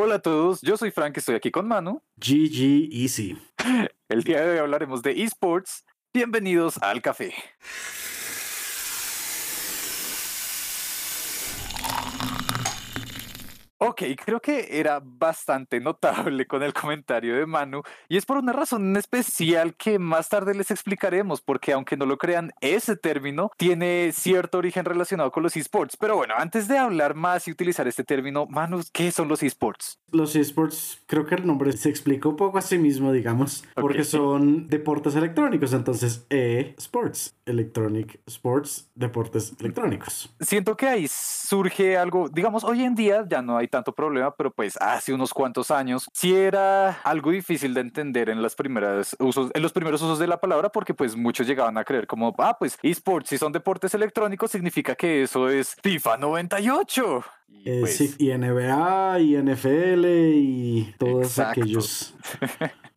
Hola a todos, yo soy Frank, estoy aquí con Manu. GG Easy. El día de hoy hablaremos de esports. Bienvenidos al café. Ok, creo que era bastante notable con el comentario de Manu y es por una razón especial que más tarde les explicaremos porque aunque no lo crean, ese término tiene cierto origen relacionado con los esports. Pero bueno, antes de hablar más y utilizar este término, Manu, ¿qué son los esports? Los esports, creo que el nombre se explica un poco a sí mismo, digamos, porque son deportes electrónicos, entonces e-sports, electronic sports, deportes electrónicos. Siento que ahí surge algo, digamos, hoy en día ya no hay tanto problema, pero pues hace unos cuantos años sí era algo difícil de entender en las primeras usos, en los primeros usos de la palabra, porque pues muchos llegaban a creer como, ah, pues esports, si son deportes electrónicos, significa que eso es FIFA 98. Y, eh, pues sí, y NBA y NFL y todos aquellos.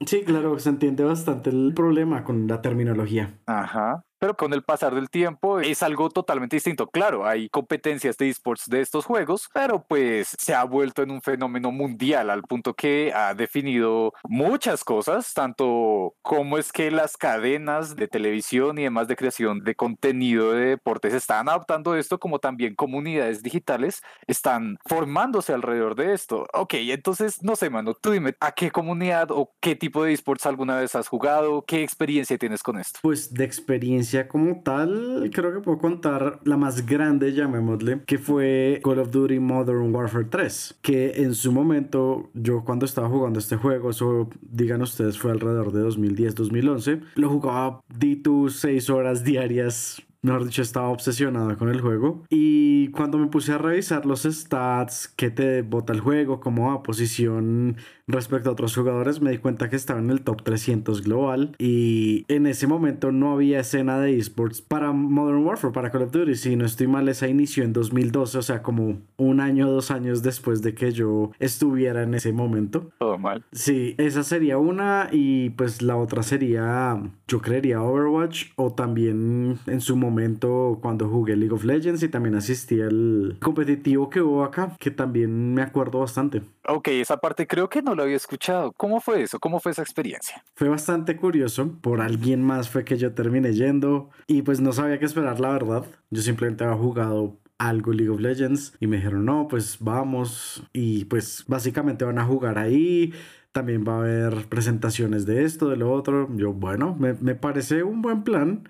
Sí, claro, se entiende bastante el problema con la terminología. Ajá pero con el pasar del tiempo es algo totalmente distinto. Claro, hay competencias de esports de estos juegos, pero pues se ha vuelto en un fenómeno mundial al punto que ha definido muchas cosas, tanto como es que las cadenas de televisión y demás de creación de contenido de deportes están adaptando esto, como también comunidades digitales están formándose alrededor de esto. Ok, entonces, no sé, mano, tú dime, ¿a qué comunidad o qué tipo de esports alguna vez has jugado? ¿Qué experiencia tienes con esto? Pues de experiencia como tal, creo que puedo contar la más grande, llamémosle, que fue Call of Duty Modern Warfare 3, que en su momento, yo cuando estaba jugando este juego, eso digan ustedes, fue alrededor de 2010-2011, lo jugaba D2 6 horas diarias mejor dicho, estaba obsesionada con el juego. Y cuando me puse a revisar los stats que te bota el juego, como a posición respecto a otros jugadores, me di cuenta que estaba en el top 300 global. Y en ese momento no había escena de esports para Modern Warfare, para Call of Duty. Si no estoy mal, esa inició en 2012, o sea, como un año o dos años después de que yo estuviera en ese momento. Todo mal. Sí, esa sería una. Y pues la otra sería, yo creería, Overwatch. O también en su momento momento cuando jugué League of Legends y también asistí al competitivo que hubo acá, que también me acuerdo bastante. Ok, esa parte creo que no lo había escuchado. ¿Cómo fue eso? ¿Cómo fue esa experiencia? Fue bastante curioso. Por alguien más fue que yo terminé yendo y pues no sabía qué esperar, la verdad. Yo simplemente había jugado algo League of Legends y me dijeron, no, pues vamos y pues básicamente van a jugar ahí. También va a haber presentaciones de esto, de lo otro. Yo, bueno, me, me parece un buen plan.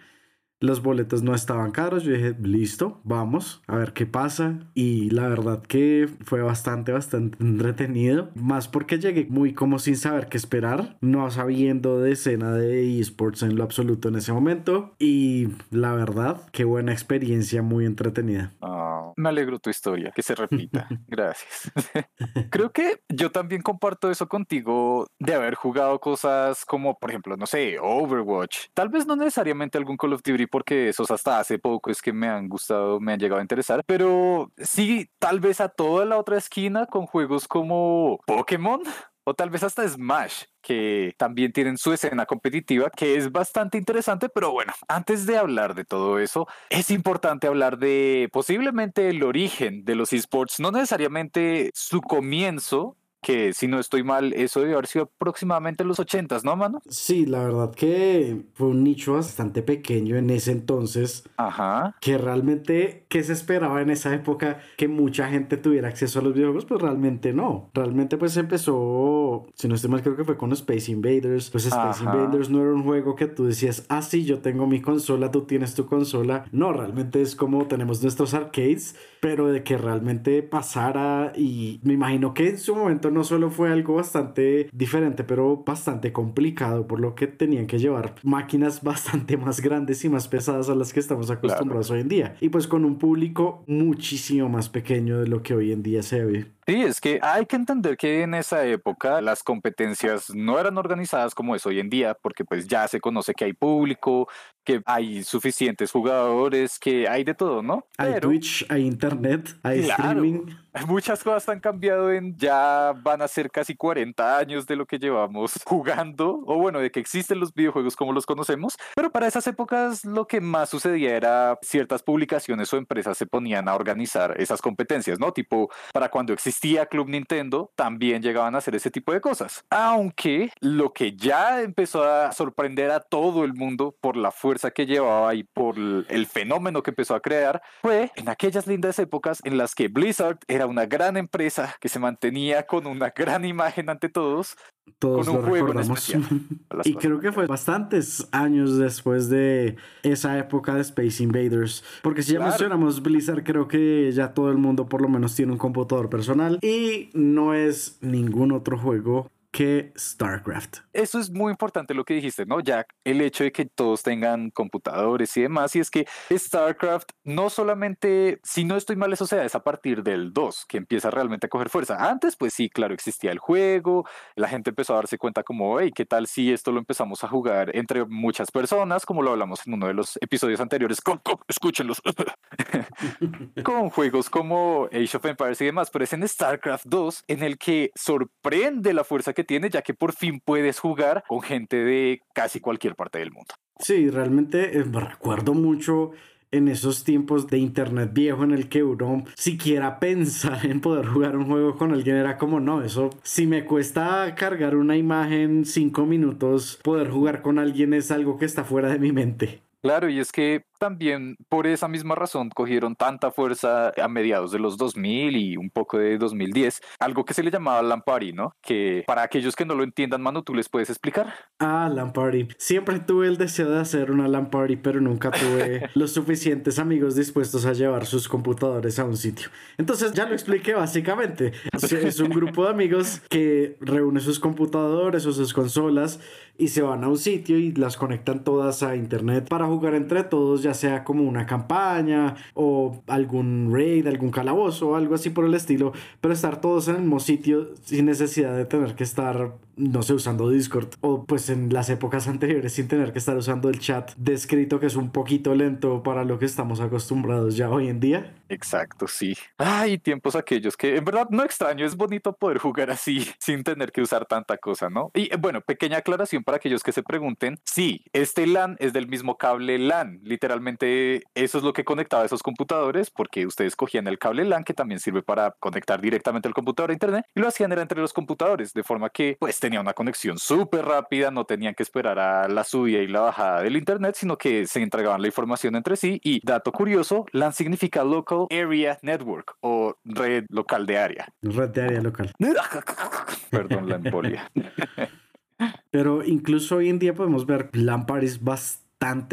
Los boletos no estaban caros. Yo dije, listo, vamos a ver qué pasa. Y la verdad que fue bastante, bastante entretenido. Más porque llegué muy como sin saber qué esperar, no sabiendo de escena de esports en lo absoluto en ese momento. Y la verdad, qué buena experiencia, muy entretenida. Ah, me alegro tu historia, que se repita. Gracias. Creo que yo también comparto eso contigo de haber jugado cosas como, por ejemplo, no sé, Overwatch. Tal vez no necesariamente algún Call of Duty porque esos hasta hace poco es que me han gustado, me han llegado a interesar, pero sí, tal vez a toda la otra esquina con juegos como Pokémon o tal vez hasta Smash, que también tienen su escena competitiva, que es bastante interesante, pero bueno, antes de hablar de todo eso, es importante hablar de posiblemente el origen de los esports, no necesariamente su comienzo, que si no estoy mal, eso debe haber sido aproximadamente en los 80, ¿no, mano? Sí, la verdad que fue un nicho bastante pequeño en ese entonces. Ajá. Que realmente, ¿qué se esperaba en esa época? Que mucha gente tuviera acceso a los videojuegos, pues realmente no. Realmente pues empezó, si no estoy mal, creo que fue con Space Invaders. Pues Space Invaders no era un juego que tú decías, ah, sí, yo tengo mi consola, tú tienes tu consola. No, realmente es como tenemos nuestros arcades, pero de que realmente pasara y me imagino que en su momento no solo fue algo bastante diferente, pero bastante complicado, por lo que tenían que llevar máquinas bastante más grandes y más pesadas a las que estamos acostumbrados hoy en día. Y pues con un público muchísimo más pequeño de lo que hoy en día se ve. Sí, es que hay que entender que en esa época las competencias no eran organizadas como es hoy en día, porque pues ya se conoce que hay público, que hay suficientes jugadores, que hay de todo, ¿no? Hay Twitch, hay internet, hay streaming. Muchas cosas han cambiado en ya van a ser casi 40 años de lo que llevamos jugando, o bueno, de que existen los videojuegos como los conocemos, pero para esas épocas lo que más sucedía era ciertas publicaciones o empresas se ponían a organizar esas competencias, ¿no? Tipo, para cuando existía existía Club Nintendo, también llegaban a hacer ese tipo de cosas. Aunque lo que ya empezó a sorprender a todo el mundo por la fuerza que llevaba y por el fenómeno que empezó a crear fue en aquellas lindas épocas en las que Blizzard era una gran empresa que se mantenía con una gran imagen ante todos, todos con un lo juego recordamos. especial. y creo que fue bastantes años después de esa época de Space Invaders. Porque si ya Claro. mencionamos Blizzard, creo que ya todo el mundo por lo menos tiene un computador personal. Y no es ningún otro juego que StarCraft. Eso es muy importante lo que dijiste, ¿no, Jack? El hecho de que todos tengan computadores y demás. Y es que StarCraft no solamente, si no estoy mal, eso se da es a partir del 2, que empieza realmente a coger fuerza. Antes, pues sí, claro, existía el juego, la gente empezó a darse cuenta como, hey, ¿qué tal si esto lo empezamos a jugar entre muchas personas? Como lo hablamos en uno de los episodios anteriores. Escúchenlos. con juegos como Age of Empires y demás, pero es en StarCraft 2 en el que sorprende la fuerza que tiene, ya que por fin puedes jugar con gente de casi cualquier parte del mundo. Sí, realmente eh, recuerdo mucho en esos tiempos de internet viejo en el que uno siquiera pensar en poder jugar un juego con alguien era como no, eso si me cuesta cargar una imagen cinco minutos, poder jugar con alguien es algo que está fuera de mi mente. Claro, y es que también por esa misma razón cogieron tanta fuerza a mediados de los 2000 y un poco de 2010, algo que se le llamaba Lampari, ¿no? Que para aquellos que no lo entiendan, Manu, ¿tú les puedes explicar? Ah, LAN Party. Siempre tuve el deseo de hacer una LAN Party, pero nunca tuve los suficientes amigos dispuestos a llevar sus computadores a un sitio. Entonces ya lo expliqué básicamente. Es, es un grupo de amigos que reúne sus computadores o sus consolas y se van a un sitio y las conectan todas a internet para jugar entre todos, ya sea como una campaña o algún raid, algún calabozo o algo así por el estilo, pero estar todos en el mismo sitio sin necesidad de tener que estar, no sé, usando Discord o pues en las épocas anteriores sin tener que estar usando el chat de escrito que es un poquito lento para lo que estamos acostumbrados ya hoy en día. Exacto, sí. Ay, tiempos aquellos que en verdad no extraño, es bonito poder jugar así sin tener que usar tanta cosa, ¿no? Y eh, bueno, pequeña aclaración para aquellos que se pregunten, sí, este LAN es del mismo cable LAN, literalmente eso es lo que conectaba esos computadores porque ustedes cogían el cable LAN que también sirve para conectar directamente el computador a internet y lo hacían era entre los computadores, de forma que pues tenía una conexión súper rápida, no tenían que esperar a la subida y la bajada del internet, sino que se entregaban la información entre sí y dato curioso, LAN significa Local Area Network o red local de área. Red de área local. Perdón la embolia. Pero incluso hoy en día podemos ver LAN parties bastante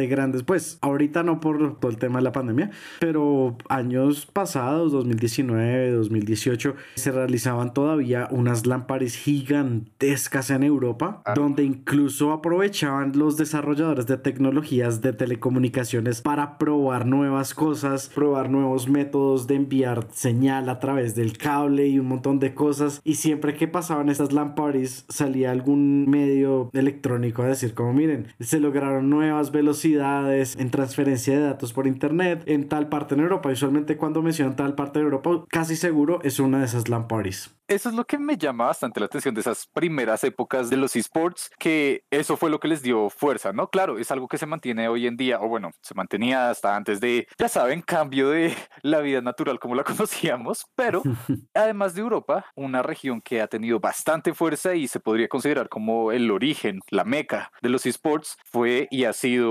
grandes. Pues ahorita no por todo el tema de la pandemia, pero años pasados, 2019, 2018, se realizaban todavía unas LAN parties gigantescas en Europa, Ah. donde incluso aprovechaban los desarrolladores de tecnologías de telecomunicaciones para probar nuevas cosas, probar nuevos métodos de enviar señal a través del cable y un montón de cosas. Y siempre que pasaban estas LAN parties, salía algún medio electrónico a decir como miren, se lograron nuevas velocidades en transferencia de datos por internet en tal parte en Europa. Usualmente cuando mencionan tal parte de Europa, casi seguro es una de esas LAN parties. Eso es lo que me llama bastante la atención de esas primeras épocas de los esports, que eso fue lo que les dio fuerza, ¿no? Claro, es algo que se mantiene hoy en día, o bueno, se mantenía hasta antes de, ya saben, cambio de la vida natural como la conocíamos, pero además de Europa, una región que ha tenido bastante fuerza y se podría considerar como el origen, la meca de los esports, fue y ha sido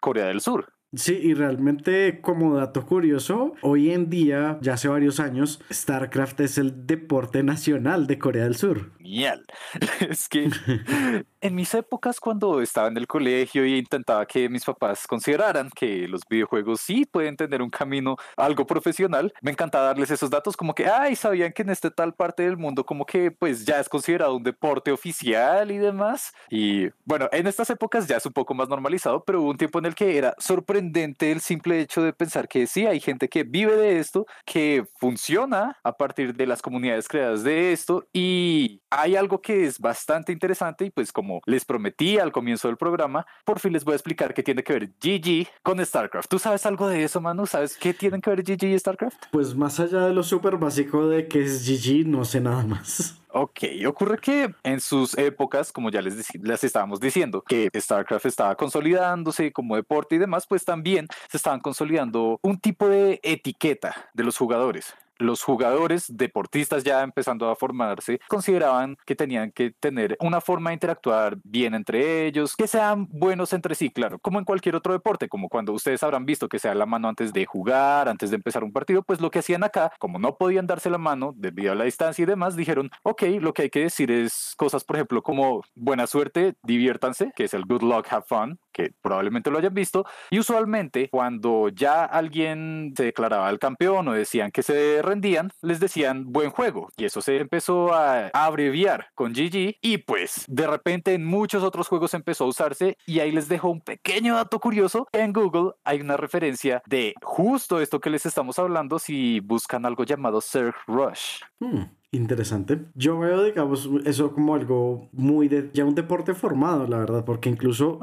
Corea del Sur. Sí, y realmente como dato curioso, hoy en día, ya hace varios años, StarCraft es el deporte nacional de Corea del Sur. Genial. Es que en mis épocas cuando estaba en el colegio y intentaba que mis papás consideraran que los videojuegos sí pueden tener un camino algo profesional, me encantaba darles esos datos como que, ay, sabían que en esta tal parte del mundo como que pues ya es considerado un deporte oficial y demás. Y bueno, en estas épocas ya es un poco más normalizado, pero hubo un tiempo en el que era sorprendente el simple hecho de pensar que sí, hay gente que vive de esto, que funciona a partir de las comunidades creadas de esto y hay algo que es bastante interesante y pues como les prometí al comienzo del programa, por fin les voy a explicar qué tiene que ver GG con StarCraft. ¿Tú sabes algo de eso, Manu? ¿Sabes qué tienen que ver GG y StarCraft? Pues más allá de lo súper básico de que es GG, no sé nada más. Ok, ocurre que en sus épocas, como ya les, estábamos diciendo, que StarCraft estaba consolidándose como deporte y demás, pues también se estaban consolidando un tipo de etiqueta de los jugadores. Los jugadores, deportistas ya empezando a formarse, consideraban que tenían que tener una forma de interactuar bien entre ellos, que sean buenos entre sí, claro, como en cualquier otro deporte, como cuando ustedes habrán visto que se da la mano antes de jugar, antes de empezar un partido, pues lo que hacían acá, como no podían darse la mano debido a la distancia y demás, dijeron, ok, lo que hay que decir es cosas, por ejemplo, como buena suerte, diviértanse, que es el good luck, have fun, que probablemente lo hayan visto, y usualmente cuando ya alguien se declaraba el campeón o decían que se rendían, les decían buen juego, y eso se empezó a abreviar con GG, y pues de repente en muchos otros juegos empezó a usarse, y ahí les dejo un pequeño dato curioso, en Google hay una referencia de justo esto que les estamos hablando si buscan algo llamado Surf Rush. Hmm. Interesante. Yo veo, digamos, eso como algo muy de ya un deporte formado, la verdad, porque incluso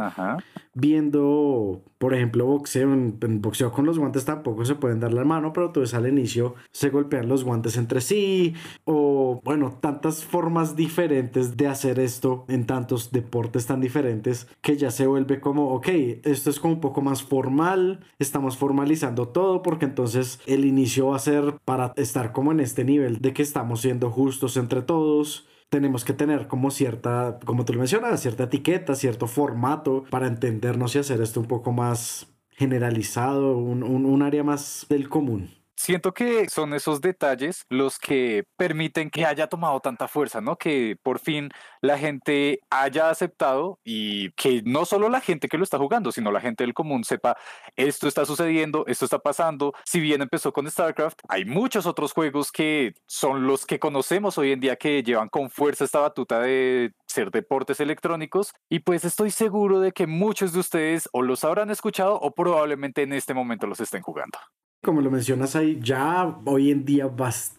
viendo, por ejemplo, boxeo, en, boxeo con los guantes tampoco se pueden dar la mano, pero entonces al inicio se golpean los guantes entre sí, o bueno, tantas formas diferentes de hacer esto en tantos deportes tan diferentes que ya se vuelve como, ok, esto es como un poco más formal, estamos formalizando todo, porque entonces el inicio va a ser para estar como en este nivel de que estamos siendo justos entre todos. Tenemos que tener como cierta, como tú lo mencionas, cierta etiqueta, cierto formato para entendernos y hacer esto un poco más generalizado, un, un área más del común. Siento que son esos detalles los que permiten que haya tomado tanta fuerza, ¿no? Que por fin la gente haya aceptado y que no solo la gente que lo está jugando, sino la gente del común sepa esto está sucediendo, esto está pasando. Si bien empezó con StarCraft, hay muchos otros juegos que son los que conocemos hoy en día que llevan con fuerza esta batuta de ser deportes electrónicos y pues estoy seguro de que muchos de ustedes o los habrán escuchado o probablemente en este momento los estén jugando. Como lo mencionas, hay ya hoy en día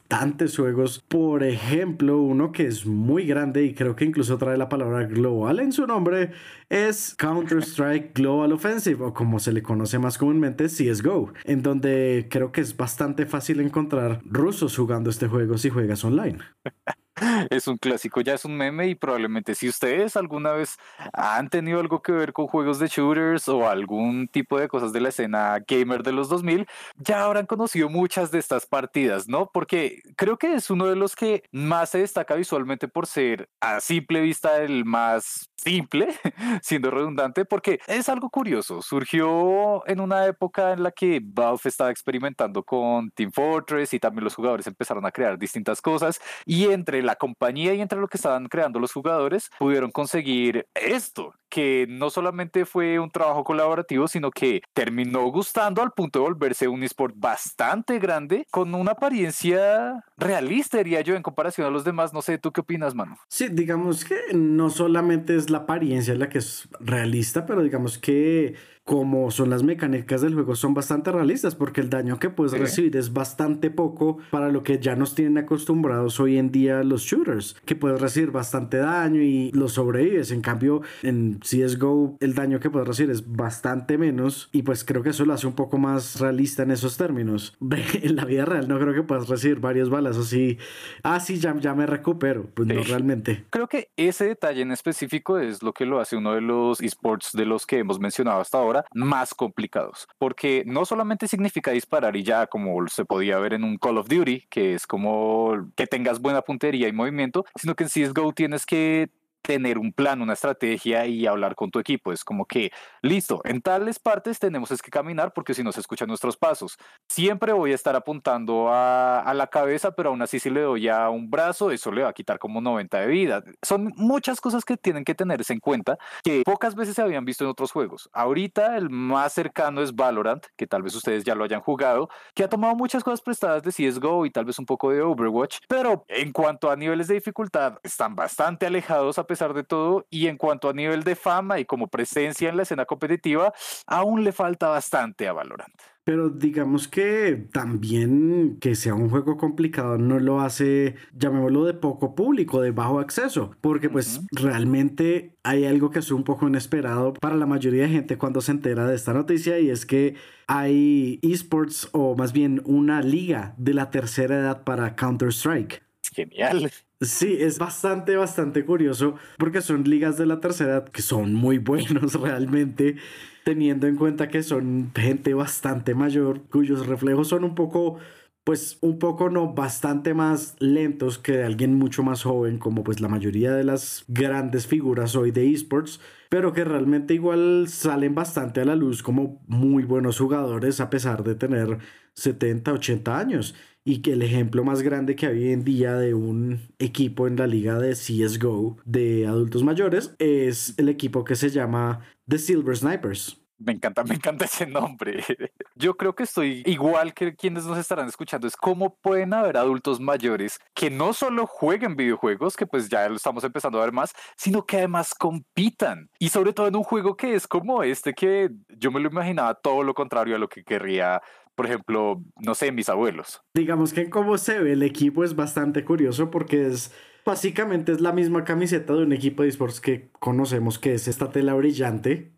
bastantes juegos. Por ejemplo, uno que es muy grande y creo que incluso trae la palabra global en su nombre es Counter-Strike Global Offensive o como se le conoce más comúnmente CSGO, en donde creo que es bastante fácil encontrar rusos jugando este juego si juegas online. es un clásico, ya es un meme y probablemente si ustedes alguna vez han tenido algo que ver con juegos de shooters o algún tipo de cosas de la escena gamer de los 2000, ya habrán conocido muchas de estas partidas, ¿no? Porque creo que es uno de los que más se destaca visualmente por ser a simple vista el más simple, siendo redundante, porque es algo curioso. Surgió en una época en la que Valve estaba experimentando con Team Fortress y también los jugadores empezaron a crear distintas cosas y entre la compañía y entre lo que estaban creando los jugadores pudieron conseguir esto, que no solamente fue un trabajo colaborativo, sino que terminó gustando al punto de volverse un esport bastante grande con una apariencia realista, diría yo, en comparación a los demás. No sé, ¿tú qué opinas, mano? Sí, digamos que no solamente es la apariencia la que es realista, pero digamos que como son las mecánicas del juego, son bastante realistas porque el daño que puedes recibir es bastante poco para lo que ya nos tienen acostumbrados hoy en día los shooters, que puedes recibir bastante daño y lo sobrevives. En cambio, en CSGO el daño que puedes recibir es bastante menos y pues creo que eso lo hace un poco más realista en esos términos. en la vida real no creo que puedas recibir varios balas así, ah, sí, ya, ya me recupero. Pues no realmente. Creo que ese detalle en específico es lo que lo hace uno de los esports de los que hemos mencionado hasta ahora más complicados, porque no solamente significa disparar y ya como se podía ver en un Call of Duty, que es como que tengas buena puntería y movimiento, sino que en CSGO tienes que tener un plan, una estrategia y hablar con tu equipo. Es como que, listo, en tales partes tenemos es que caminar porque si no se escuchan nuestros pasos. Siempre voy a estar apuntando a, a, la cabeza, pero aún así si le doy a un brazo, eso le va a quitar como 90 de vida. Son muchas cosas que tienen que tenerse en cuenta que pocas veces se habían visto en otros juegos. Ahorita el más cercano es Valorant, que tal vez ustedes ya lo hayan jugado, que ha tomado muchas cosas prestadas de CSGO y tal vez un poco de Overwatch, pero en cuanto a niveles de dificultad están bastante alejados a pesar de todo. Y en cuanto a nivel de fama y como presencia en la escena competitiva, aún le falta bastante a Valorant. Pero digamos que también que sea un juego complicado no lo hace, llamémoslo de poco público, de bajo acceso, porque pues realmente hay algo que es un poco inesperado para la mayoría de gente cuando se entera de esta noticia y es que hay esports o más bien una liga de la tercera edad para Counter-Strike. Genial. Sí, es bastante, bastante curioso porque son ligas de la tercera edad que son muy buenos realmente, teniendo en cuenta que son gente bastante mayor cuyos reflejos son un poco pues un poco no, bastante más lentos que de alguien mucho más joven, como pues la mayoría de las grandes figuras hoy de esports, pero que realmente igual salen bastante a la luz como muy buenos jugadores a pesar de tener 70, 80 años. Y que el ejemplo más grande que hay hoy en día de un equipo en la liga de CSGO de adultos mayores es el equipo que se llama The Silver Snipers. Me encanta, me encanta ese nombre. Yo creo que estoy igual que quienes nos estarán escuchando. Es cómo pueden haber adultos mayores que no solo jueguen videojuegos, que pues ya lo estamos empezando a ver más, sino que además compitan. Y sobre todo en un juego que es como este, que yo me lo imaginaba todo lo contrario a lo que querría por ejemplo, no sé, mis abuelos. Digamos que como se ve el equipo es bastante curioso porque es básicamente es la misma camiseta de un equipo de esports que conocemos que es esta tela brillante.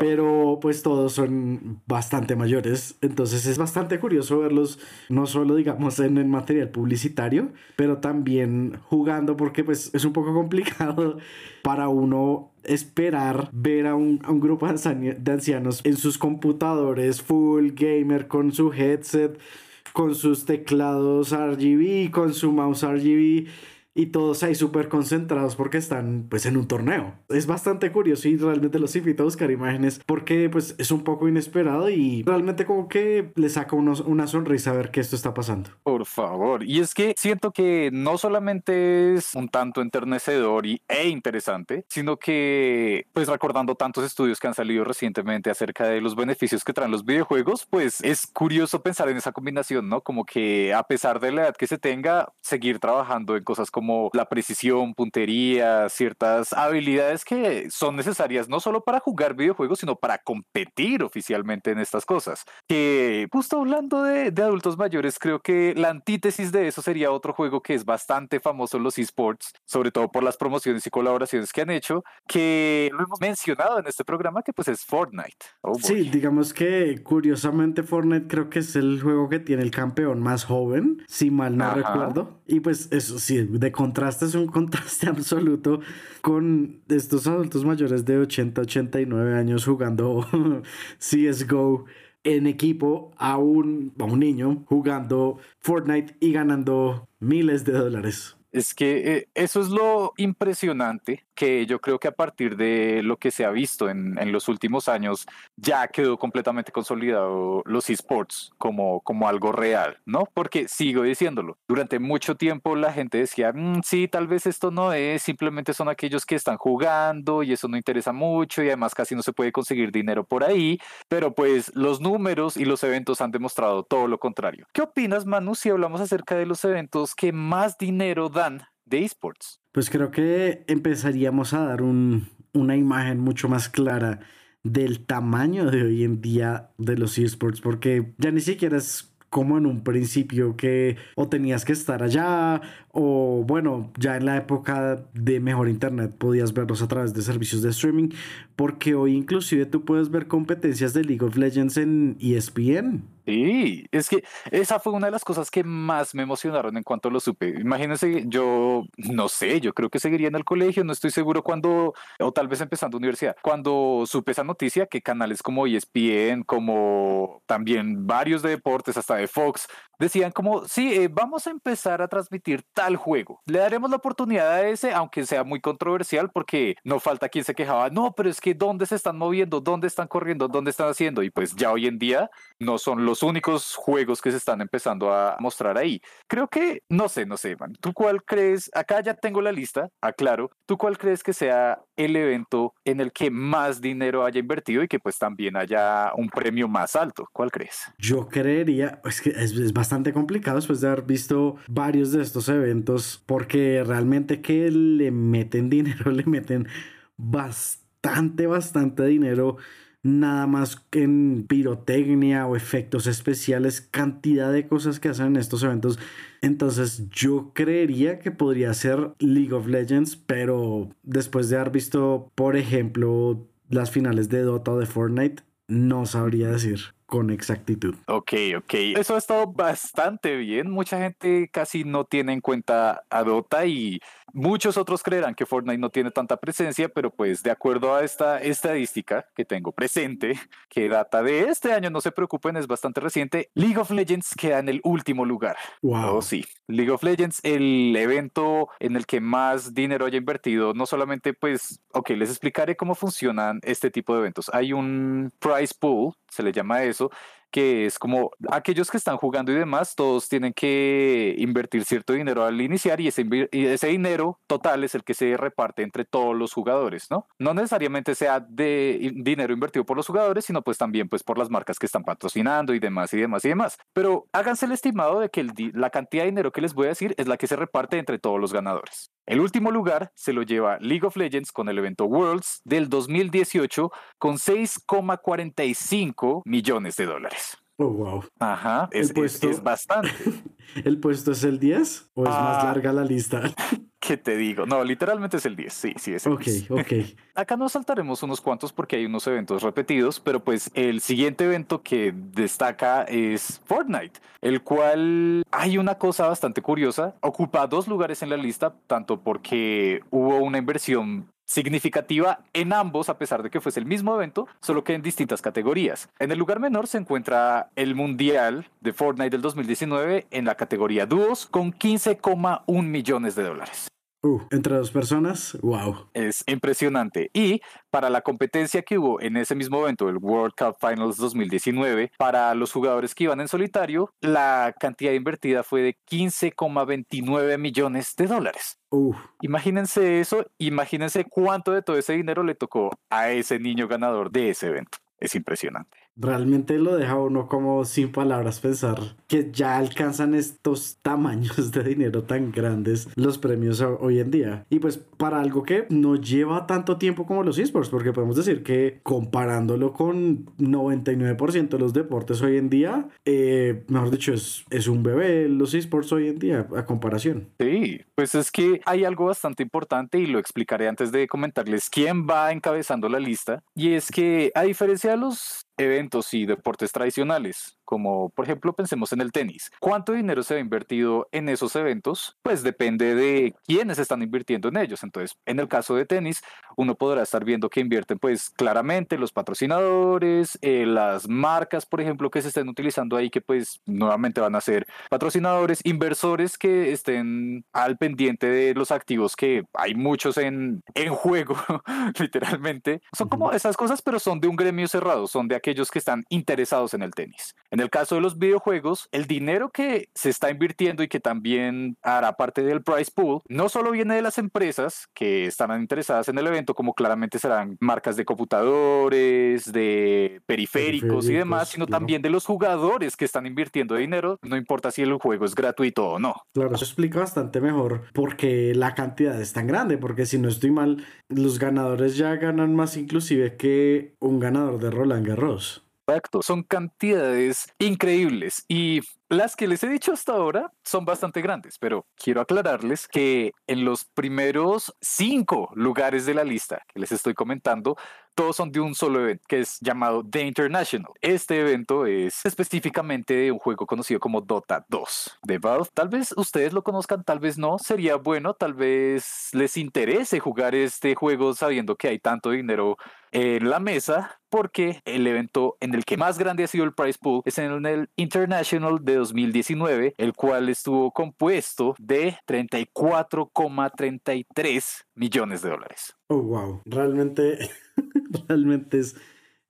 Pero pues todos son bastante mayores, entonces es bastante curioso verlos no solo digamos en el material publicitario, pero también jugando porque pues es un poco complicado para uno esperar ver a un, a un grupo de ancianos en sus computadores full gamer con su headset, con sus teclados RGB, con su mouse RGB y todos ahí súper concentrados porque están pues en un torneo. Es bastante curioso y realmente los invito a buscar imágenes porque pues es un poco inesperado y realmente como que le saca unos, una sonrisa a ver que esto está pasando. Por favor, y es que siento que no solamente es un tanto enternecedor y, e interesante, sino que pues recordando tantos estudios que han salido recientemente acerca de los beneficios que traen los videojuegos, pues es curioso pensar en esa combinación, ¿no? Como que a pesar de la edad que se tenga, seguir trabajando en cosas como como la precisión, puntería, ciertas habilidades que son necesarias no solo para jugar videojuegos, sino para competir oficialmente en estas cosas. Que justo hablando de, de adultos mayores, creo que la antítesis de eso sería otro juego que es bastante famoso en los esports, sobre todo por las promociones y colaboraciones que han hecho, que lo hemos mencionado en este programa, que pues es Fortnite. Oh, sí, digamos que curiosamente Fortnite creo que es el juego que tiene el campeón más joven, si mal no recuerdo. Y pues eso sí, de contraste es un contraste absoluto con estos adultos mayores de 80, 89 años jugando CSGO en equipo a un, a un niño jugando Fortnite y ganando miles de dólares. Es que eh, eso es lo impresionante que yo creo que a partir de lo que se ha visto en, en los últimos años ya quedó completamente consolidado los esports como, como algo real, ¿no? Porque sigo diciéndolo, durante mucho tiempo la gente decía, mm, sí, tal vez esto no es, simplemente son aquellos que están jugando y eso no interesa mucho y además casi no se puede conseguir dinero por ahí, pero pues los números y los eventos han demostrado todo lo contrario. ¿Qué opinas, Manu, si hablamos acerca de los eventos que más dinero dan de esports? Pues creo que empezaríamos a dar un, una imagen mucho más clara del tamaño de hoy en día de los esports, porque ya ni siquiera es como en un principio que o tenías que estar allá o bueno, ya en la época de mejor internet podías verlos a través de servicios de streaming, porque hoy inclusive tú puedes ver competencias de League of Legends en ESPN. Sí, es que esa fue una de las cosas que más me emocionaron en cuanto lo supe. Imagínense, yo no sé, yo creo que seguiría en el colegio, no estoy seguro cuando, o tal vez empezando universidad, cuando supe esa noticia que canales como ESPN, como también varios de deportes, hasta de Fox, decían como, sí, eh, vamos a empezar a transmitir tal juego. Le daremos la oportunidad a ese, aunque sea muy controversial, porque no falta quien se quejaba, no, pero es que ¿dónde se están moviendo? ¿Dónde están corriendo? ¿Dónde están haciendo? Y pues ya hoy en día no son los únicos juegos que se están empezando a mostrar ahí. Creo que, no sé, no sé, man. ¿Tú cuál crees? Acá ya tengo la lista, aclaro. ¿Tú cuál crees que sea el evento en el que más dinero haya invertido y que pues también haya un premio más alto? ¿Cuál crees? Yo creería, es que es, bastante complicado después de haber visto varios de estos eventos porque realmente que le meten dinero, le meten bastante, bastante dinero nada más que en pirotecnia o efectos especiales, cantidad de cosas que hacen en estos eventos. Entonces yo creería que podría ser League of Legends, pero después de haber visto, por ejemplo, las finales de Dota o de Fortnite, no sabría decir con exactitud. Ok, ok. Eso ha estado bastante bien. Mucha gente casi no tiene en cuenta a Dota y muchos otros creerán que Fortnite no tiene tanta presencia, pero pues de acuerdo a esta estadística que tengo presente, que data de este año, no se preocupen, es bastante reciente, League of Legends queda en el último lugar. Wow. Oh, sí. League of Legends, el evento en el que más dinero haya invertido, no solamente pues, ok, les explicaré cómo funcionan este tipo de eventos. Hay un prize pool, se le llama eso, que es como aquellos que están jugando y demás, todos tienen que invertir cierto dinero al iniciar y ese, y ese dinero total es el que se reparte entre todos los jugadores, ¿no? No necesariamente sea de dinero invertido por los jugadores, sino pues también pues por las marcas que están patrocinando y demás y demás y demás. Pero háganse el estimado de que la cantidad de dinero que les voy a decir es la que se reparte entre todos los ganadores. El último lugar se lo lleva League of Legends con el evento Worlds del 2018 con 6,45 millones de dólares. Oh, wow. Ajá, es, puesto, es, bastante. ¿El puesto es el 10 o es más ah. larga la lista? ¿Qué te digo? No, literalmente es el 10. Sí, sí, es el Ok, ok. Acá nos saltaremos unos cuantos porque hay unos eventos repetidos, pero pues el siguiente evento que destaca es Fortnite, el cual hay una cosa bastante curiosa. Ocupa dos lugares en la lista, tanto porque hubo una inversión significativa en ambos, a pesar de que fuese el mismo evento, solo que en distintas categorías. En el lugar menor se encuentra el Mundial de Fortnite del 2019 en la categoría dúos con 15,1 millones de dólares. Uh, entre dos personas, wow. Es impresionante. Y para la competencia que hubo en ese mismo evento, el World Cup Finals 2019, para los jugadores que iban en solitario, la cantidad invertida fue de 15,29 millones de dólares. Uh. Imagínense eso, imagínense cuánto de todo ese dinero le tocó a ese niño ganador de ese evento. Es impresionante realmente lo deja uno como sin palabras pensar que ya alcanzan estos tamaños de dinero tan grandes los premios hoy en día. Y pues para algo que no lleva tanto tiempo como los esports, porque podemos decir que comparándolo con 99% de los deportes hoy en día, eh, mejor dicho, es, es un bebé los esports hoy en día a comparación. Sí, pues es que hay algo bastante importante y lo explicaré antes de comentarles quién va encabezando la lista. Y es que a diferencia de los eventos y deportes tradicionales, como por ejemplo pensemos en el tenis. ¿Cuánto dinero se ha invertido en esos eventos? Pues depende de quiénes están invirtiendo en ellos. Entonces, en el caso de tenis, uno podrá estar viendo que invierten pues claramente los patrocinadores, eh, las marcas, por ejemplo, que se estén utilizando ahí, que pues nuevamente van a ser patrocinadores, inversores que estén al pendiente de los activos que hay muchos en, en juego, literalmente. Son como esas cosas, pero son de un gremio cerrado, son de aquellos que están interesados en el tenis. En el caso de los videojuegos, el dinero que se está invirtiendo y que también hará parte del price pool, no solo viene de las empresas que estarán interesadas en el evento, como claramente serán marcas de computadores, de periféricos, y demás, sino también de los jugadores que están invirtiendo dinero, no importa si el juego es gratuito o no. Claro, eso explica bastante mejor porque la cantidad es tan grande, porque si no estoy mal, los ganadores ya ganan más inclusive que un ganador de Roland Garros. Exacto, son cantidades increíbles y las que les he dicho hasta ahora son bastante grandes, pero quiero aclararles que en los primeros cinco lugares de la lista que les estoy comentando, todos son de un solo evento que es llamado The International. Este evento es específicamente de un juego conocido como Dota 2 de Valve. Tal vez ustedes lo conozcan, tal vez no. Sería bueno, tal vez les interese jugar este juego sabiendo que hay tanto dinero en la mesa porque el evento en el que más grande ha sido el prize pool es en el International de 2019, el cual estuvo compuesto de 34,33 millones de dólares. Oh, wow. Realmente, realmente es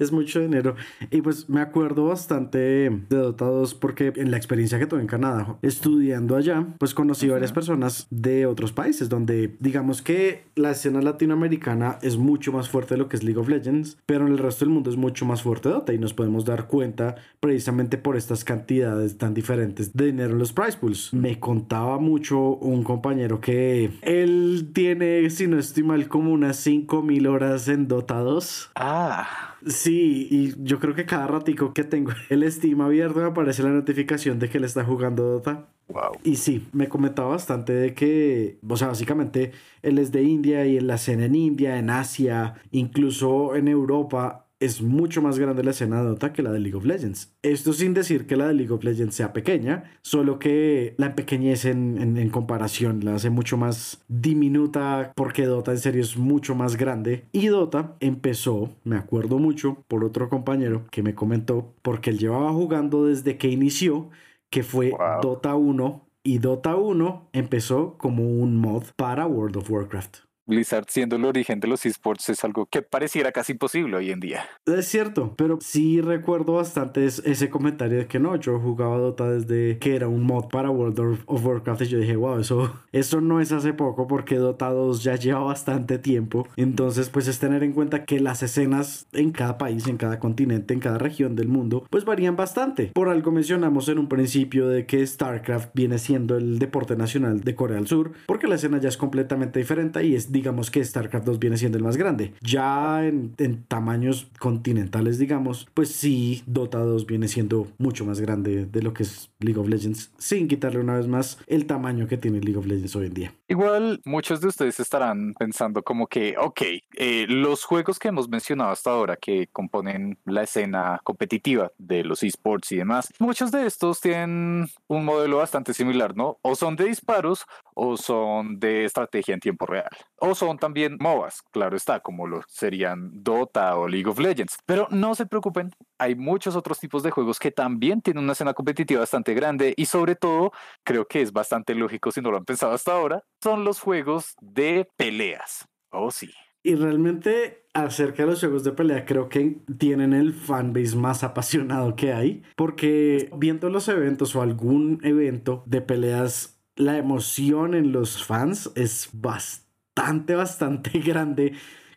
es mucho dinero. Y pues me acuerdo bastante de Dota 2 porque en la experiencia que tuve en Canadá, estudiando allá, pues conocí varias personas de otros países donde digamos que la escena latinoamericana es mucho más fuerte de lo que es League of Legends, pero en el resto del mundo es mucho más fuerte Dota y nos podemos dar cuenta precisamente por estas cantidades tan diferentes de dinero en los price pools. Me contaba mucho un compañero que él tiene, si no estoy mal, como unas 5000 horas en Dota 2. Ah. Sí, y yo creo que cada ratico que tengo el Steam abierto me aparece la notificación de que él está jugando Dota. Wow. Y sí, me comentaba bastante de que, o sea, básicamente él es de India y en la escena en India, en Asia, incluso en Europa, es mucho más grande la escena de Dota que la de League of Legends. Esto sin decir que la de League of Legends sea pequeña, solo que la pequeñez en, en, comparación la hace mucho más diminuta porque Dota en serio es mucho más grande. Y Dota empezó, me acuerdo mucho, por otro compañero que me comentó, porque él llevaba jugando desde que inició, que fue Dota 1 y Dota 1 empezó como un mod para World of Warcraft. Blizzard siendo el origen de los esports es algo que pareciera casi imposible hoy en día. Es cierto, pero sí recuerdo bastante ese comentario de que no, yo jugaba Dota desde que era un mod para World of Warcraft y yo dije, wow, eso, eso no es hace poco porque Dota 2 ya lleva bastante tiempo. Entonces, pues es tener en cuenta que las escenas en cada país, en cada continente, en cada región del mundo, pues varían bastante. Por algo mencionamos en un principio de que StarCraft viene siendo el deporte nacional de Corea del Sur, porque la escena ya es completamente diferente y es digamos que StarCraft 2 viene siendo el más grande. Ya en, tamaños continentales, digamos, pues sí, Dota 2 viene siendo mucho más grande de lo que es League of Legends, sin quitarle una vez más el tamaño que tiene League of Legends hoy en día. Igual muchos de ustedes estarán pensando como que, ok, eh, los juegos que hemos mencionado hasta ahora que componen la escena competitiva de los esports y demás, muchos de estos tienen un modelo bastante similar, ¿no? O son de disparos o son de estrategia en tiempo real o son también MOBAs, claro está, como lo serían Dota o League of Legends. Pero no se preocupen, hay muchos otros tipos de juegos que también tienen una escena competitiva bastante grande y sobre todo, creo que es bastante lógico si no lo han pensado hasta ahora, son los juegos de peleas. Oh, sí. Y realmente acerca de los juegos de pelea creo que tienen el fanbase más apasionado que hay porque viendo los eventos o algún evento de peleas la emoción en los fans es bastante bastante, bastante grande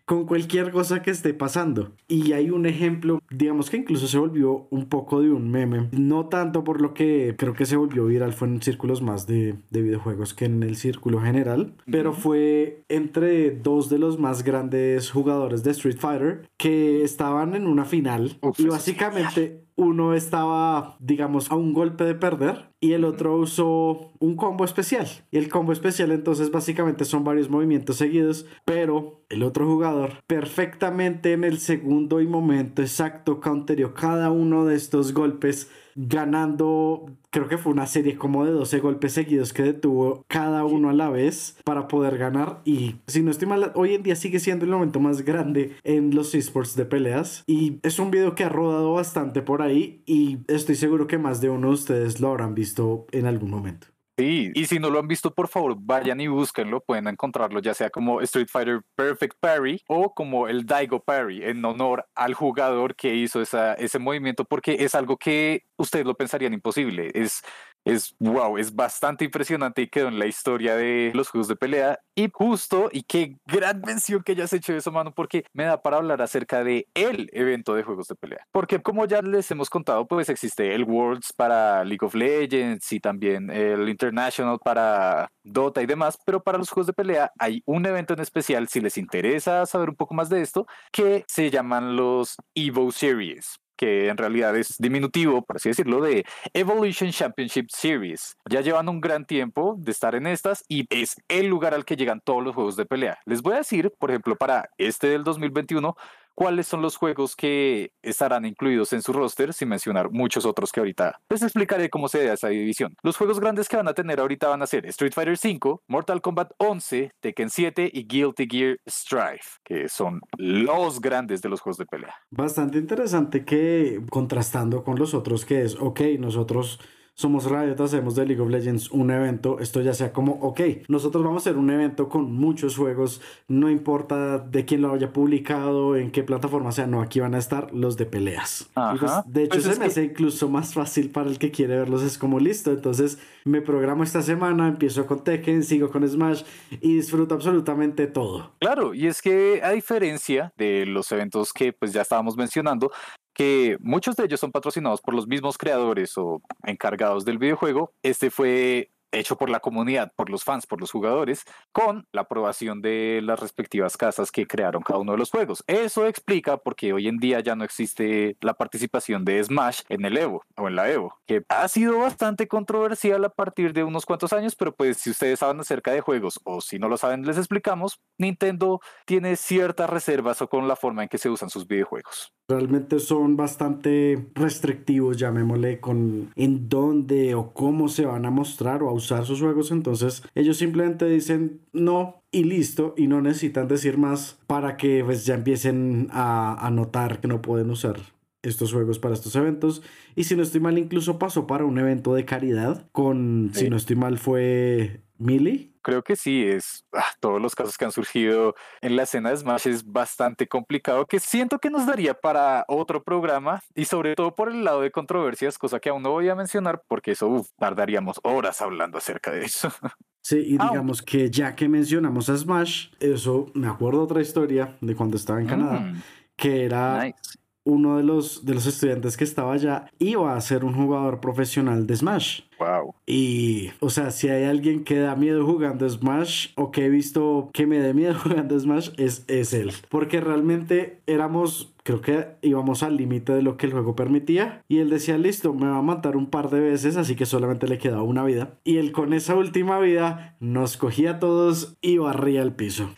con cualquier cosa que esté pasando. Y hay un ejemplo, digamos que incluso se volvió un poco de un meme, no tanto por lo que creo que se volvió viral, fue en círculos más de, de videojuegos que en el círculo general, pero fue entre dos de los más grandes jugadores de Street Fighter que estaban en una final y básicamente uno estaba, digamos, a un golpe de perder y el otro usó un combo especial. Y el combo especial entonces básicamente son varios movimientos seguidos, pero el otro jugador perfectamente en el segundo y momento exacto counterió cada uno de estos golpes ganando, creo que fue una serie como de 12 golpes seguidos que detuvo cada uno a la vez para poder ganar. Y si no estoy mal, hoy en día sigue siendo el momento más grande en los esports de peleas. Y es un video que ha rodado bastante por ahí y estoy seguro que más de uno de ustedes lo habrán visto en algún momento. Sí, y si no lo han visto, por favor, vayan y búsquenlo. Pueden encontrarlo ya sea como Street Fighter Perfect Parry o como el Daigo Parry, en honor al jugador que hizo esa, ese movimiento, porque es algo que ustedes lo pensarían imposible. Es es wow, es bastante impresionante y quedó en la historia de los juegos de pelea. Y justo, y qué gran mención que hayas hecho eso, mano, porque me da para hablar acerca de el evento de juegos de pelea. Porque como ya les hemos contado, pues existe el Worlds para League of Legends y también el International para Dota y demás, pero para los juegos de pelea hay un evento en especial, si les interesa saber un poco más de esto, que se llaman los Evo Series que en realidad es diminutivo, por así decirlo, de Evolution Championship Series. Ya llevan un gran tiempo de estar en estas y es el lugar al que llegan todos los juegos de pelea. Les voy a decir, por ejemplo, para este del 2021, cuáles son los juegos que estarán incluidos en su roster, sin mencionar muchos otros que ahorita les explicaré cómo se da esa división. Los juegos grandes que van a tener ahorita van a ser Street Fighter V, Mortal Kombat 11, Tekken 7 y Guilty Gear Strife, que son los grandes de los juegos de pelea. Bastante interesante que contrastando con los otros que es, ok, nosotros somos Riot, hacemos de League of Legends un evento, esto ya sea como, ok, nosotros vamos a hacer un evento con muchos juegos, no importa de quién lo haya publicado, en qué plataforma sea, no, aquí van a estar los de peleas. Pues, de hecho, pues se me hace incluso más fácil para el que quiere verlos, es como listo, entonces me programo esta semana, empiezo con Tekken, sigo con Smash y disfruto absolutamente todo. Claro, y es que a diferencia de los eventos que pues ya estábamos mencionando, que muchos de ellos son patrocinados por los mismos creadores o encargados del videojuego. Este fue hecho por la comunidad, por los fans, por los jugadores, con la aprobación de las respectivas casas que crearon cada uno de los juegos. Eso explica por qué hoy en día ya no existe la participación de Smash en el Evo o en la Evo, que ha sido bastante controversial a partir de unos cuantos años, pero pues si ustedes saben acerca de juegos o si no lo saben les explicamos, Nintendo tiene ciertas reservas o con la forma en que se usan sus videojuegos. Realmente son bastante restrictivos, llamémosle, con en dónde o cómo se van a mostrar o a usar sus juegos. Entonces ellos simplemente dicen no y listo y no necesitan decir más para que pues ya empiecen a, a notar que no pueden usar estos juegos para estos eventos. Y si no estoy mal, incluso pasó para un evento de caridad con, si no estoy mal, fue Mili. Creo que sí, es ah, todos los casos que han surgido en la escena de Smash es bastante complicado, que siento que nos daría para otro programa y sobre todo por el lado de controversias, cosa que aún no voy a mencionar porque eso tardaríamos horas hablando acerca de eso. Sí, y digamos que ya que mencionamos a Smash, eso me acuerdo otra historia de cuando estaba en Canadá, Mm, que era nice. Uno de los, de los estudiantes que estaba allá iba a ser un jugador profesional de Smash. Wow. Y, o sea, si hay alguien que da miedo jugando Smash o que he visto que me dé miedo jugando Smash, es, es él. Porque realmente éramos, creo que íbamos al límite de lo que el juego permitía. Y él decía, listo, me va a matar un par de veces, así que solamente le quedaba una vida. Y él con esa última vida nos cogía a todos y barría el piso.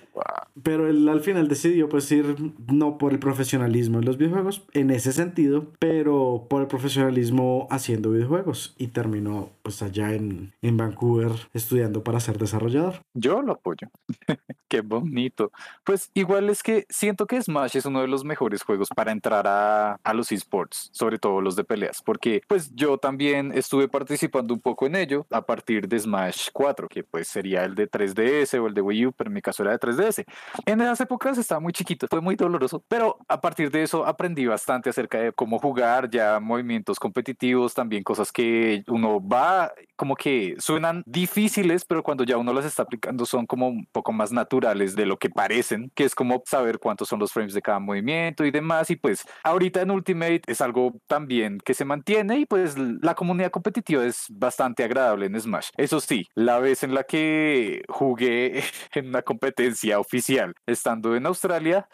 Pero él al final decidió pues ir no por el profesionalismo en los videojuegos, en ese sentido, pero por el profesionalismo haciendo videojuegos. Y terminó pues allá en, en Vancouver estudiando para ser desarrollador. Yo lo apoyo. Qué bonito. Pues igual es que siento que Smash es uno de los mejores juegos para entrar a, a los esports, sobre todo los de peleas, porque pues yo también estuve participando un poco en ello a partir de Smash 4, que pues sería el de 3DS o el de Wii U, pero en mi caso era de 3DS. En esas épocas estaba muy chiquito, fue muy doloroso, pero a partir de eso aprendí bastante acerca de cómo jugar, ya movimientos competitivos, también cosas que uno va como que suenan difíciles, pero cuando ya uno las está aplicando son como un poco más naturales de lo que parecen, que es como saber cuántos son los frames de cada movimiento y demás. Y pues ahorita en Ultimate es algo también que se mantiene y pues la comunidad competitiva es bastante agradable en Smash. Eso sí, la vez en la que jugué en una competencia oficial estando en Australia,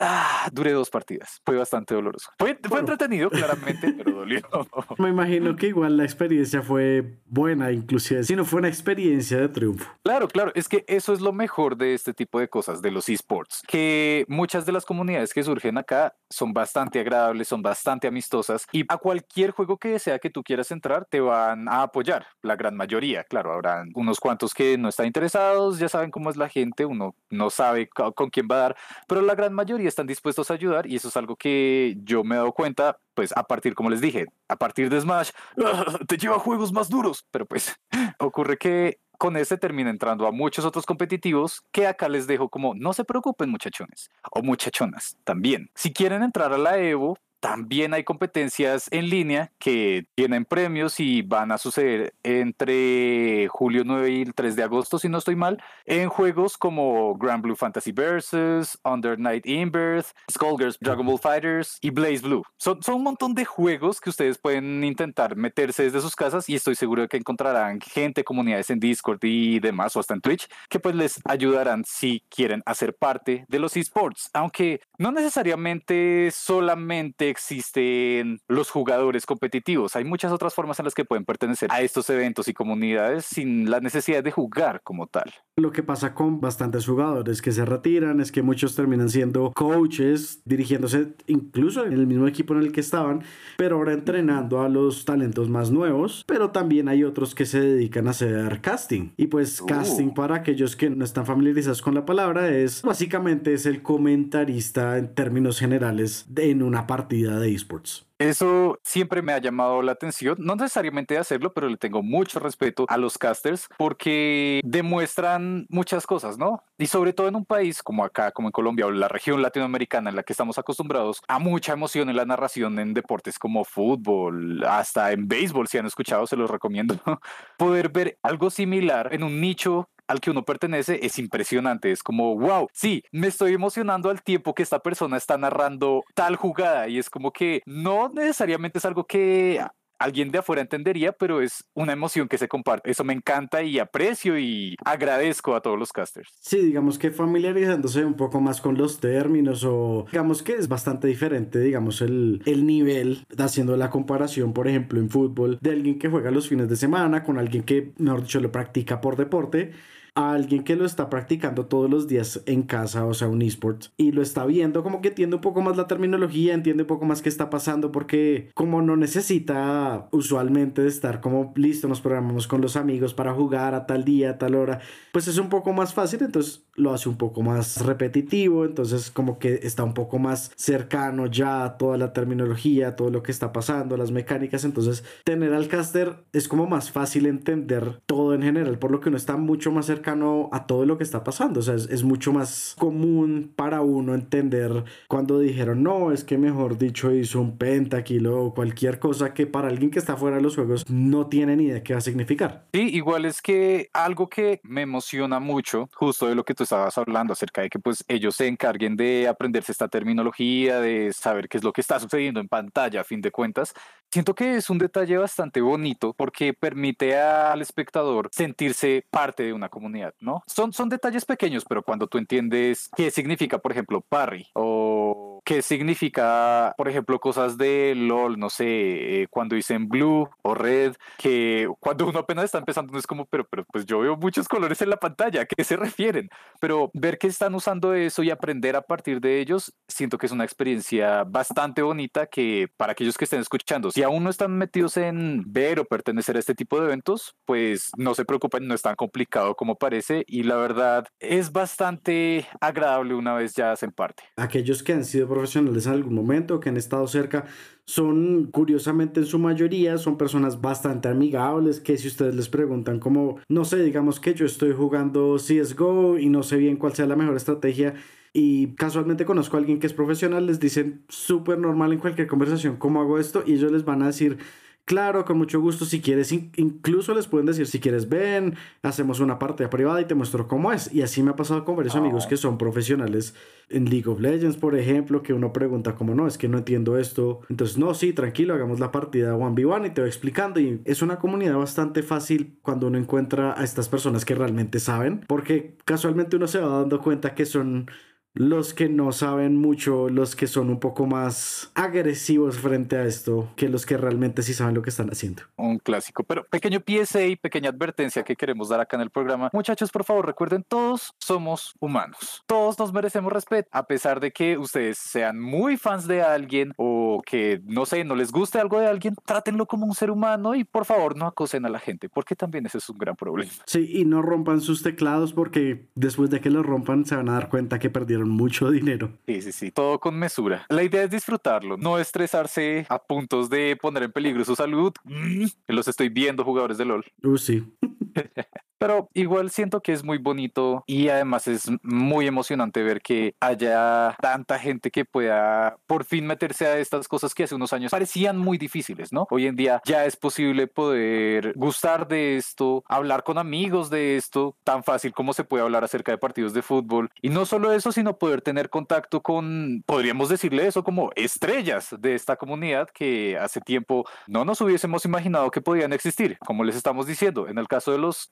ah, duré dos partidas. Fue bastante doloroso. Fue, fue Bueno. entretenido, claramente, pero dolió. Me imagino que igual la experiencia fue buena, inclusive si no fue una experiencia de triunfo. Claro, claro, es que eso es lo mejor de este tipo de cosas, de los esports, que muchas de las comunidades que surgen acá son bastante agradables, son bastante amistosas y a cualquier juego que sea que tú quieras entrar te van a apoyar, la gran mayoría, claro, habrá unos cuantos que no están interesados, ya saben cómo es la gente, uno no sabe co- con quién va a dar, pero la gran mayoría están dispuestos a ayudar y eso es algo que yo me he dado cuenta, pues a partir, como les dije, a partir de Smash, te lleva juegos más duros, pero pues ocurre que con este termina entrando a muchos otros competitivos que acá les dejo como no se preocupen muchachones o muchachonas también. Si quieren entrar a la Evo, también hay competencias en línea que tienen premios y van a suceder entre julio 9 y el 3 de agosto, si no estoy mal, en juegos como Grand Blue Fantasy Versus, Under Night Inbirth, Skullgirls Dragon Ball Fighters y Blaze Blue. Son, son un montón de juegos que ustedes pueden intentar meterse desde sus casas y estoy seguro de que encontrarán gente, comunidades en Discord y demás o hasta en Twitch que pues les ayudarán si quieren hacer parte de los esports, aunque no necesariamente solamente existen los jugadores competitivos, hay muchas otras formas en las que pueden pertenecer a estos eventos y comunidades sin la necesidad de jugar como tal. Lo que pasa con bastantes jugadores que se retiran es que muchos terminan siendo coaches, dirigiéndose incluso en el mismo equipo en el que estaban, pero ahora entrenando a los talentos más nuevos, pero también hay otros que se dedican a hacer casting. Y pues Uh. casting para aquellos que no están familiarizados con la palabra es básicamente es el comentarista en términos generales de- en una partida de esports. Eso siempre me ha llamado la atención, no necesariamente de hacerlo, pero le tengo mucho respeto a los casters porque demuestran muchas cosas, ¿no? Y sobre todo en un país como acá, como en Colombia o la región latinoamericana en la que estamos acostumbrados a mucha emoción en la narración en deportes como fútbol, hasta en béisbol, si han escuchado, se los recomiendo. Poder ver algo similar en un nicho al que uno pertenece es impresionante. Es como, wow, sí, me estoy emocionando al tiempo que esta persona está narrando tal jugada y es como que no necesariamente es algo que alguien de afuera entendería, pero es una emoción que se comparte. Eso me encanta y aprecio y agradezco a todos los casters. Sí, digamos que familiarizándose un poco más con los términos o digamos que es bastante diferente, digamos, el, el nivel, haciendo la comparación, por ejemplo, en fútbol, de alguien que juega los fines de semana con alguien que, mejor dicho, lo practica por deporte. A alguien que lo está practicando todos los días en casa, o sea, un esports, y lo está viendo, como que entiende un poco más la terminología, entiende un poco más qué está pasando, porque como no necesita usualmente estar como listo, nos programamos con los amigos para jugar a tal día, a tal hora, pues es un poco más fácil, entonces lo hace un poco más repetitivo, entonces como que está un poco más cercano ya a toda la terminología, todo lo que está pasando, las mecánicas, entonces tener al caster es como más fácil entender todo en general, por lo que uno está mucho más cercano a todo lo que está pasando, o sea, es, es mucho más común para uno entender cuando dijeron, no, es que mejor dicho hizo un pentakilo o cualquier cosa que para alguien que está fuera de los juegos no tiene ni idea qué va a significar. Sí, igual es que algo que me emociona mucho, justo de lo que tú estabas hablando acerca de que pues ellos se encarguen de aprenderse esta terminología, de saber qué es lo que está sucediendo en pantalla a fin de cuentas, siento que es un detalle bastante bonito porque permite al espectador sentirse parte de una comunidad, ¿no? Son, son detalles pequeños, pero cuando tú entiendes qué significa, por ejemplo, parry o qué significa, por ejemplo, cosas de LOL, no sé, eh, cuando dicen blue o red, que cuando uno apenas está empezando no es como, pero, pero pues yo veo muchos colores en la pantalla, ¿a qué se refieren? Pero ver que están usando eso y aprender a partir de ellos, siento que es una experiencia bastante bonita que para aquellos que estén escuchando, si aún no están metidos en ver o pertenecer a este tipo de eventos, pues no se preocupen, no es tan complicado como parece y la verdad es bastante agradable una vez ya hacen parte. Aquellos que han sido profesionales en algún momento, que han estado cerca, son curiosamente en su mayoría son personas bastante amigables que si ustedes les preguntan como no sé digamos que yo estoy jugando CSGO y no sé bien cuál sea la mejor estrategia y casualmente conozco a alguien que es profesional les dicen súper normal en cualquier conversación cómo hago esto y ellos les van a decir Claro, con mucho gusto. Si quieres, incluso les pueden decir, si quieres, ven, hacemos una partida privada y te muestro cómo es. Y así me ha pasado con varios amigos que son profesionales en League of Legends, por ejemplo, que uno pregunta como, no, es que no entiendo esto. Entonces, no, sí, tranquilo, hagamos la partida 1v1 y te voy explicando. Y es una comunidad bastante fácil cuando uno encuentra a estas personas que realmente saben, porque casualmente uno se va dando cuenta que son los que no saben mucho, los que son un poco más agresivos frente a esto, que los que realmente sí saben lo que están haciendo. Un clásico, pero pequeño PSA y pequeña advertencia que queremos dar acá en el programa. Muchachos, por favor, recuerden, todos somos humanos. Todos nos merecemos respeto, a pesar de que ustedes sean muy fans de alguien o que, no sé, no les guste algo de alguien, trátenlo como un ser humano y por favor no acosen a la gente, porque también ese es un gran problema. Sí, y no rompan sus teclados porque después de que los rompan se van a dar cuenta que perdieron mucho dinero. Sí, sí, sí, todo con mesura. La idea es disfrutarlo, no estresarse a puntos de poner en peligro su salud. Mm, los estoy viendo jugadores de LOL. Uh, sí. Pero igual siento que es muy bonito y además es muy emocionante ver que haya tanta gente que pueda por fin meterse a estas cosas que hace unos años parecían muy difíciles, ¿no? Hoy en día ya es posible poder gustar de esto, hablar con amigos de esto, tan fácil como se puede hablar acerca de partidos de fútbol. Y no solo eso, sino poder tener contacto con, podríamos decirle eso, como estrellas de esta comunidad que hace tiempo no nos hubiésemos imaginado que podían existir. Como les estamos diciendo, en el caso de los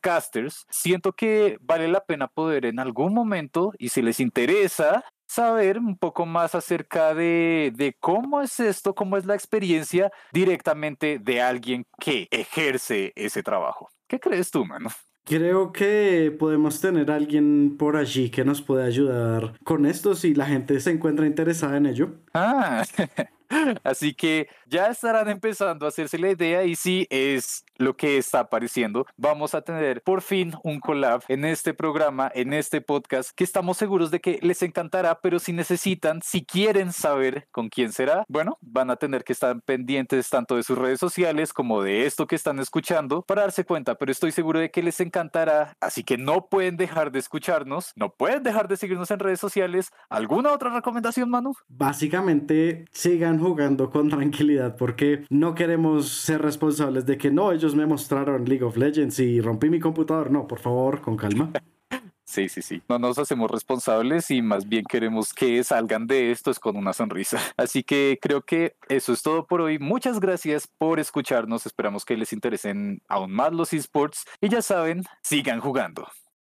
siento que vale la pena poder en algún momento, y si les interesa, saber un poco más acerca de, de, cómo es esto, cómo es la experiencia directamente de alguien que ejerce ese trabajo. ¿Qué crees tú, mano? Creo que podemos tener alguien por allí que nos pueda ayudar con esto si la gente se encuentra interesada en ello. Ah, así que ya estarán empezando a hacerse la idea y si es lo que está apareciendo, vamos a tener por fin un collab en este programa, en este podcast, que estamos seguros de que les encantará, pero si necesitan, si quieren saber con quién será, bueno, van a tener que estar pendientes tanto de sus redes sociales como de esto que están escuchando para darse cuenta, pero estoy seguro de que les encantará, así que no pueden dejar de escucharnos, no pueden dejar de seguirnos en redes sociales. ¿Alguna otra recomendación, Manu? Básicamente, sigan jugando con tranquilidad porque no queremos ser responsables de que no, ellos me mostraron League of Legends y rompí mi computador. No, por favor, con calma. Sí, sí, sí. No nos hacemos responsables y más bien queremos que salgan de esto con una sonrisa. Así que creo que eso es todo por hoy. Muchas gracias por escucharnos. Esperamos que les interesen aún más los esports y ya saben, sigan jugando.